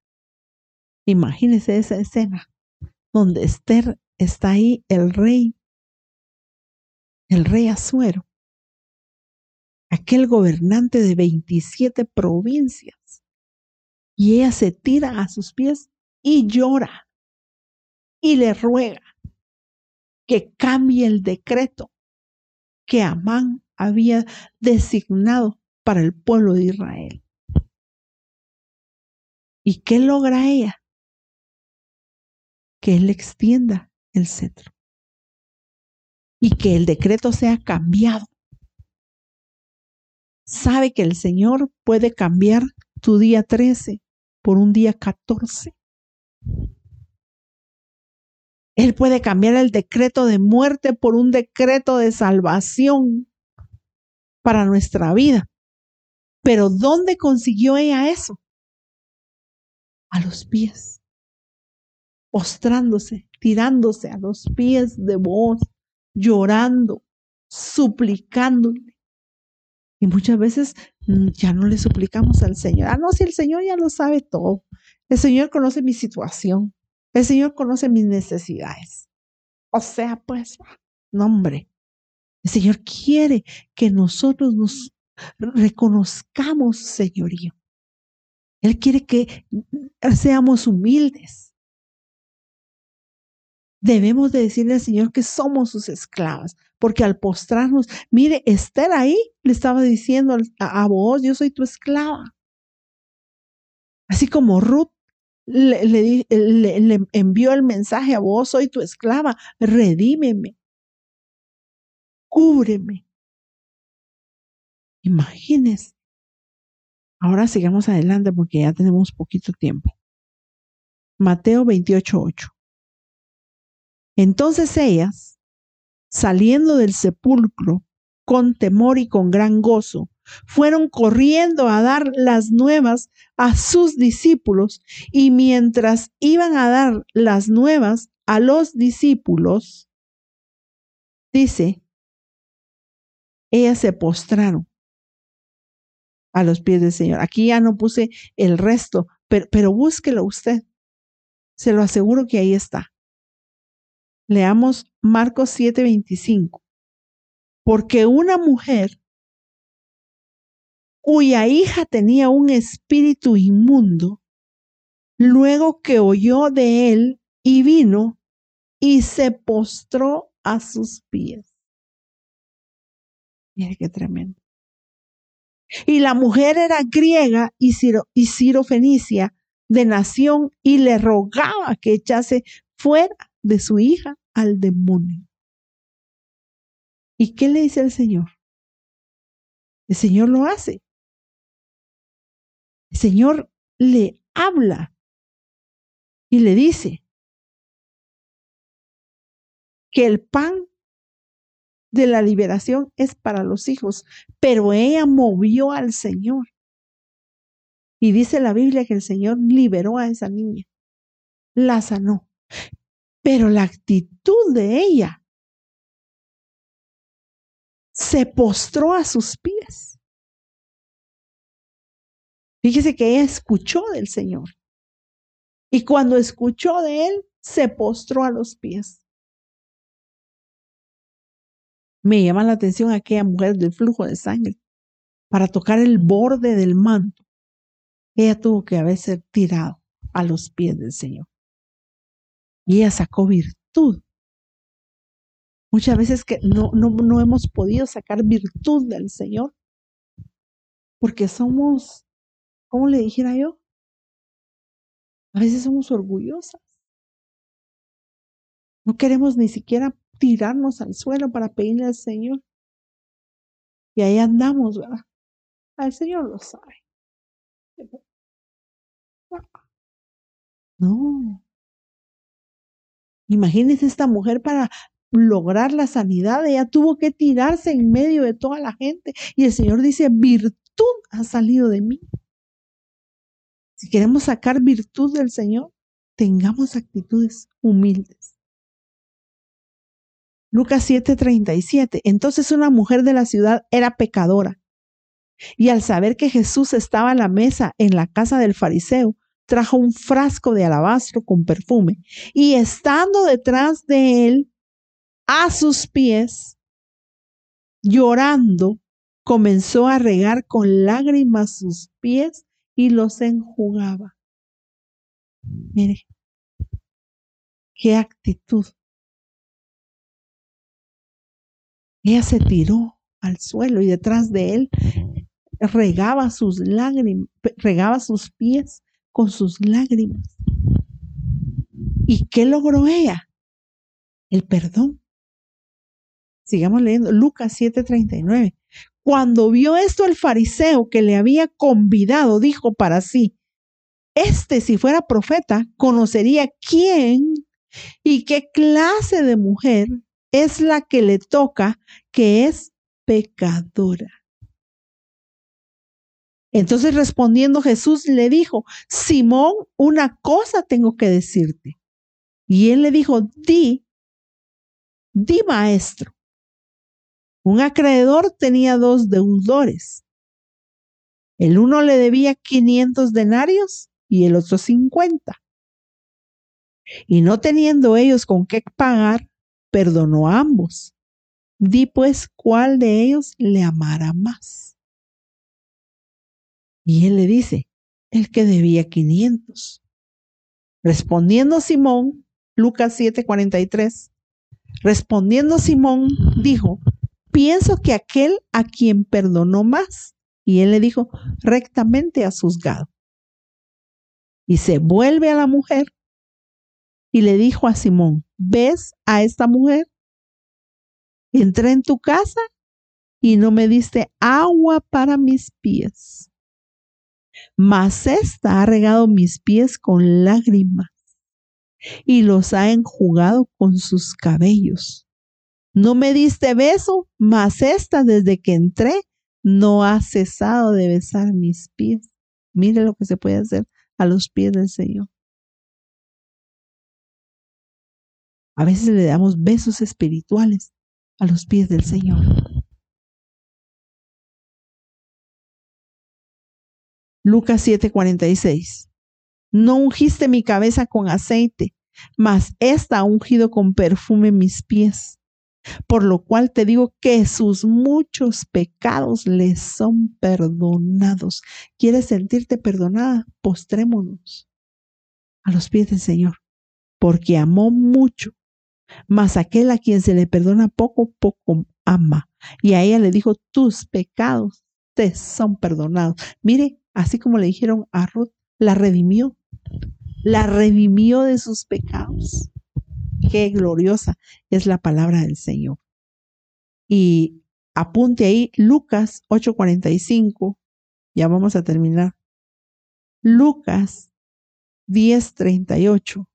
Speaker 1: Imagínese esa escena donde Esther está ahí, el rey, el rey Azuero, aquel gobernante de 27 provincias, y ella se tira a sus pies y llora y le ruega que cambie el decreto que Amán había designado para el pueblo de Israel. ¿Y qué logra ella? Que él extienda el cetro y que el decreto sea cambiado. Sabe que el Señor puede cambiar tu día 13 por un día 14. Él puede cambiar el decreto de muerte por un decreto de salvación para nuestra vida. Pero ¿dónde consiguió ella eso? A los pies, postrándose, tirándose a los pies de vos, llorando, suplicándole. Y muchas veces mm, ya no le suplicamos al Señor. Ah, no, si el Señor ya lo sabe todo. El Señor conoce mi situación. El Señor conoce mis necesidades. O sea, pues, no hombre. El Señor quiere que nosotros nos reconozcamos señorío. Él quiere que seamos humildes. Debemos de decirle al Señor que somos sus esclavas, porque al postrarnos, mire, Esther ahí le estaba diciendo a, vos, yo soy tu esclava. Así como Ruth le, le, envió el mensaje a vos, soy tu esclava, redímeme, cúbreme. Imagínense. Ahora sigamos adelante porque ya tenemos poquito tiempo. Mateo 28:8. Entonces ellas, saliendo del sepulcro con temor y con gran gozo, fueron corriendo a dar las nuevas a sus discípulos y mientras iban a dar las nuevas a los discípulos, dice, ellas se postraron a los pies del Señor. Aquí ya no puse el resto, pero, pero búsquelo usted. Se lo aseguro que ahí está. Leamos Marcos 7:25. Porque una mujer cuya hija tenía un espíritu inmundo, luego que oyó de él y vino y se postró a sus pies. Mire qué tremendo. Y la mujer era griega y, Ciro, y Fenicia de nación y le rogaba que echase fuera de su hija al demonio. ¿Y qué le dice el Señor? El Señor lo hace. El Señor le habla y le dice que el pan de la liberación es para los hijos, pero ella movió al Señor. Y dice la Biblia que el Señor liberó a esa niña, la sanó. Pero la actitud de ella se postró a sus pies. Fíjese que ella escuchó del Señor. Y cuando escuchó de él, se postró a los pies. Me llama la atención aquella mujer del flujo de sangre. Para tocar el borde del manto, ella tuvo que haberse tirado a los pies del Señor. Y ella sacó virtud. Muchas veces que no, no, no hemos podido sacar virtud del Señor porque somos, ¿cómo le dijera yo? A veces somos orgullosas. No queremos ni siquiera tirarnos al suelo para pedirle al Señor. Y ahí andamos, ¿verdad? El Señor lo sabe. No. Imagínense esta mujer para lograr la sanidad, ella tuvo que tirarse en medio de toda la gente. Y el Señor dice, virtud ha salido de mí. Si queremos sacar virtud del Señor, tengamos actitudes humildes. Lucas 7:37. Entonces una mujer de la ciudad era pecadora. Y al saber que Jesús estaba a la mesa en la casa del fariseo, trajo un frasco de alabastro con perfume. Y estando detrás de él, a sus pies, llorando, comenzó a regar con lágrimas sus pies y los enjugaba. Mire, qué actitud. Ella se tiró al suelo y detrás de él regaba sus lágrimas, regaba sus pies con sus lágrimas. ¿Y qué logró ella? El perdón. Sigamos leyendo Lucas 7:39. Cuando vio esto el fariseo que le había convidado, dijo para sí, este si fuera profeta, conocería quién y qué clase de mujer es la que le toca, que es pecadora. Entonces respondiendo Jesús le dijo, Simón, una cosa tengo que decirte. Y él le dijo, di, di maestro. Un acreedor tenía dos deudores. El uno le debía 500 denarios y el otro 50. Y no teniendo ellos con qué pagar, perdonó a ambos. Di pues cuál de ellos le amará más. Y él le dice, el que debía 500. Respondiendo Simón, Lucas 7:43, respondiendo Simón, dijo, pienso que aquel a quien perdonó más. Y él le dijo, rectamente has juzgado. Y se vuelve a la mujer y le dijo a Simón, ¿ves a esta mujer? Entré en tu casa y no me diste agua para mis pies. Mas esta ha regado mis pies con lágrimas y los ha enjugado con sus cabellos. No me diste beso, mas esta desde que entré no ha cesado de besar mis pies. Mire lo que se puede hacer a los pies del Señor. A veces le damos besos espirituales a los pies del Señor. Lucas 7:46. No ungiste mi cabeza con aceite, mas esta ha ungido con perfume mis pies. Por lo cual te digo que sus muchos pecados le son perdonados. ¿Quieres sentirte perdonada? Postrémonos a los pies del Señor, porque amó mucho. Mas aquel a quien se le perdona poco, poco ama. Y a ella le dijo, tus pecados te son perdonados. Mire, así como le dijeron a Ruth, la redimió. La redimió de sus pecados. Qué gloriosa es la palabra del Señor. Y apunte ahí Lucas 8:45. Ya vamos a terminar. Lucas 10:38.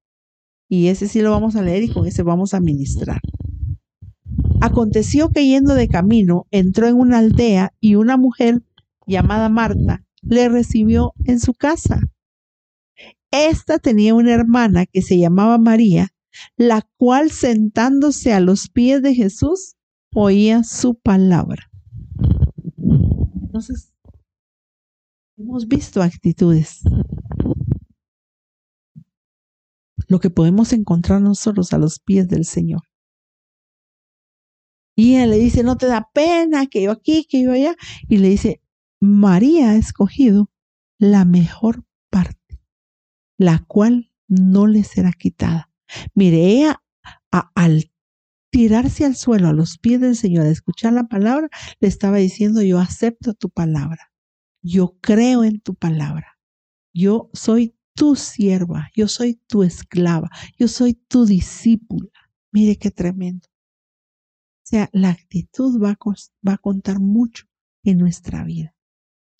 Speaker 1: Y ese sí lo vamos a leer y con ese vamos a ministrar. Aconteció que yendo de camino entró en una aldea y una mujer llamada Marta le recibió en su casa. Esta tenía una hermana que se llamaba María la cual sentándose a los pies de Jesús oía su palabra. Entonces, hemos visto actitudes. Lo que podemos encontrar nosotros a los pies del Señor. Y él le dice, no te da pena que yo aquí, que yo allá. Y le dice, María ha escogido la mejor parte, la cual no le será quitada. Mire, ella al tirarse al suelo a los pies del Señor, a escuchar la palabra, le estaba diciendo, yo acepto tu palabra, yo creo en tu palabra, yo soy tu sierva, yo soy tu esclava, yo soy tu discípula. Mire qué tremendo. O sea, la actitud a, va a contar mucho en nuestra vida.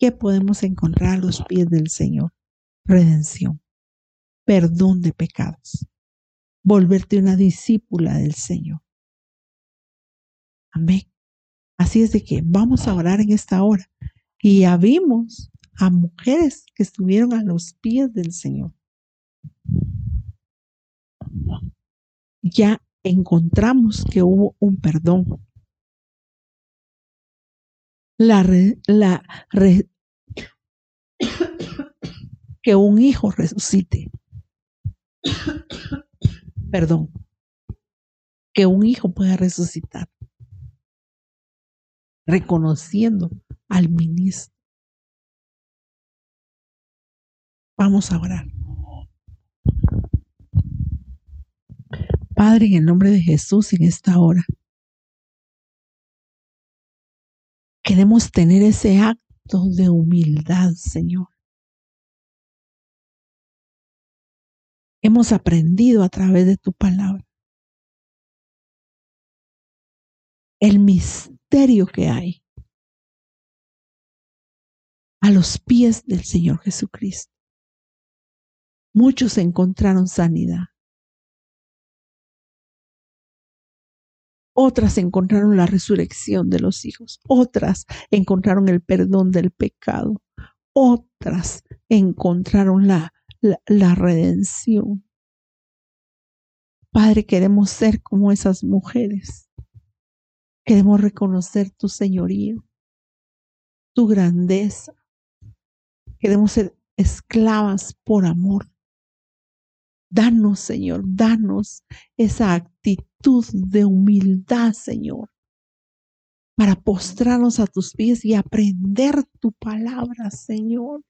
Speaker 1: ¿Qué podemos encontrar a los pies del Señor? Redención, perdón de pecados, volverte una discípula del Señor. Amén. Así es de que vamos a orar en esta hora. Y ya vimos a mujeres que estuvieron a los pies del Señor. Ya encontramos que hubo un perdón. La, la, que un hijo resucite. Perdón. Que un hijo pueda resucitar. Reconociendo al ministro. Vamos a orar. Padre, en el nombre de Jesús, en esta hora, queremos tener ese acto de humildad, Señor. Hemos aprendido a través de tu palabra. El misterio que hay a los pies del Señor Jesucristo. Muchos encontraron sanidad. Otras encontraron la resurrección de los hijos. Otras encontraron el perdón del pecado. Otras encontraron la la, redención. Padre, queremos ser como esas mujeres. Queremos reconocer tu señorío, tu grandeza. Queremos ser esclavas por amor. Danos, Señor, danos esa actitud de humildad, Señor, para postrarnos a tus pies y aprender tu palabra, Señor.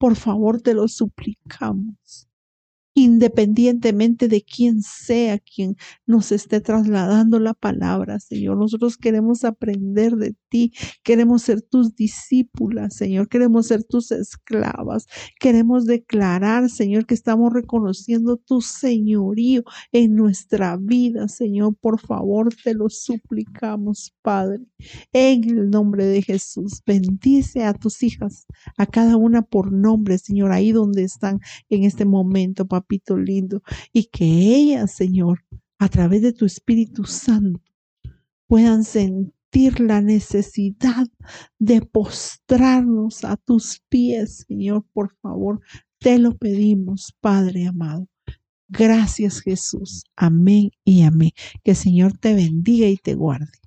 Speaker 1: Por favor, te lo suplicamos independientemente de quién sea quien nos esté trasladando la palabra, Señor. Nosotros queremos aprender de ti, queremos ser tus discípulas, Señor, queremos ser tus esclavas, queremos declarar, Señor, que estamos reconociendo tu señorío en nuestra vida, Señor. Por favor, te lo suplicamos, Padre, en el nombre de Jesús. Bendice a tus hijas, a cada una por nombre, Señor, ahí donde están en este momento, papito lindo, y que ellas, Señor, a través de tu Espíritu Santo, puedan la necesidad de postrarnos a tus pies, Señor, por favor, te lo pedimos, Padre amado. Gracias Jesús. Amén y amén. Que el Señor te bendiga y te guarde.